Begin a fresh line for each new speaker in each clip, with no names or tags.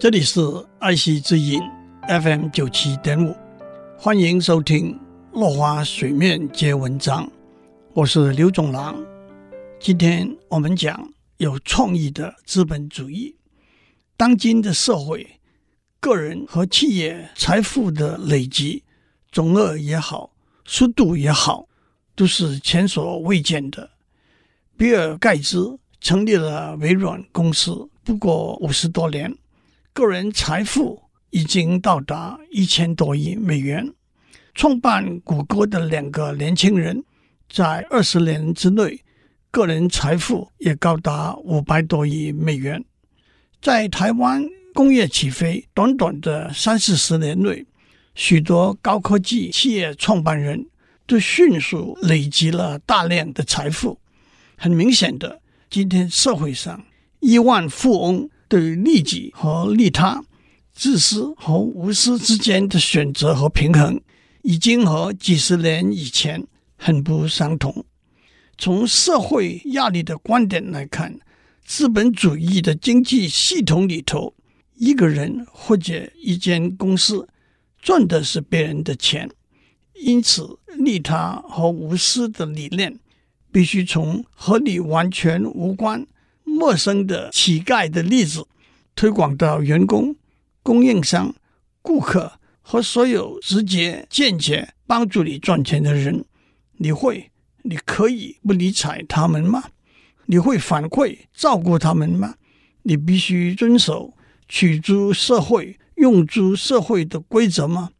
这里是爱惜之音 FM 九七点五，欢迎收听《落花水面皆文章》，我是刘总郎。今天我们讲有创意的资本主义。当今的社会，个人和企业财富的累积，总额也好，速度也好，都是前所未见的。比尔盖茨成立了微软公司，不过五十多年。个人财富已经到达一千多亿美元。创办谷歌的两个年轻人，在二十年之内，个人财富也高达五百多亿美元。在台湾工业起飞短短的三四十年内，许多高科技企业创办人都迅速累积了大量的财富。很明显的，今天社会上亿万富翁。对利己和利他、自私和无私之间的选择和平衡，已经和几十年以前很不相同。从社会压力的观点来看，资本主义的经济系统里头，一个人或者一间公司赚的是别人的钱，因此利他和无私的理念必须从和你完全无关。陌生的乞丐的例子推广到员工、供应商、顾客和所有直接、间接帮助你赚钱的人，你会、你可以不理睬他们吗？你会反馈照顾他们吗？你必须遵守取诸社会、用诸社会的规则吗？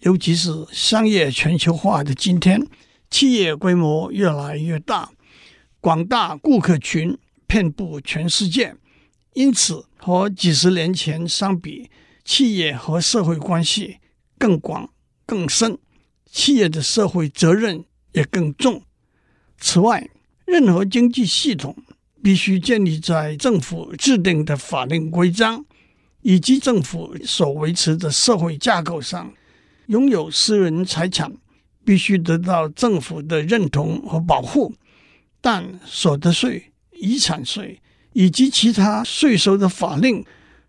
尤其是商业全球化的今天，企业规模越来越大，广大顾客群。遍布全世界，因此和几十年前相比，企业和社会关系更广更深，企业的社会责任也更重。此外，任何经济系统必须建立在政府制定的法令规章以及政府所维持的社会架构上。拥有私人财产必须得到政府的认同和保护，但所得税。遗产税以及其他税收的法令，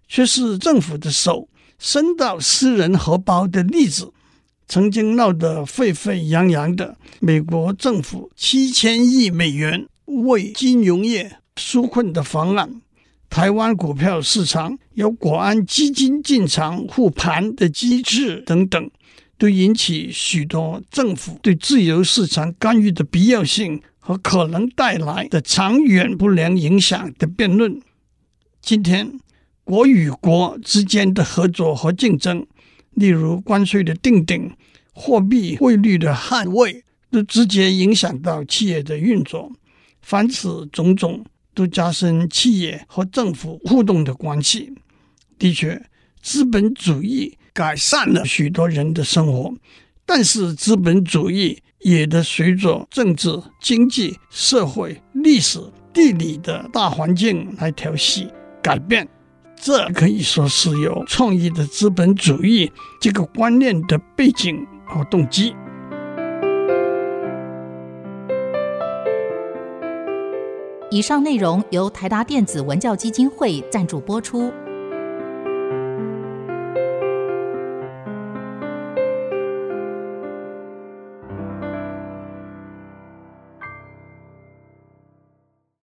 却是政府的手伸到私人荷包的例子。曾经闹得沸沸扬扬的美国政府七千亿美元为金融业纾困的方案，台湾股票市场由国安基金进场护盘的机制等等，都引起许多政府对自由市场干预的必要性。和可能带来的长远不良影响的辩论。今天，国与国之间的合作和竞争，例如关税的定定、货币汇率的捍卫，都直接影响到企业的运作。凡此种种，都加深企业和政府互动的关系。的确，资本主义改善了许多人的生活，但是资本主义。也得随着政治、经济、社会、历史、地理的大环境来调息改变，这可以说是有创意的资本主义这个观念的背景和动机。
以上内容由台达电子文教基金会赞助播出。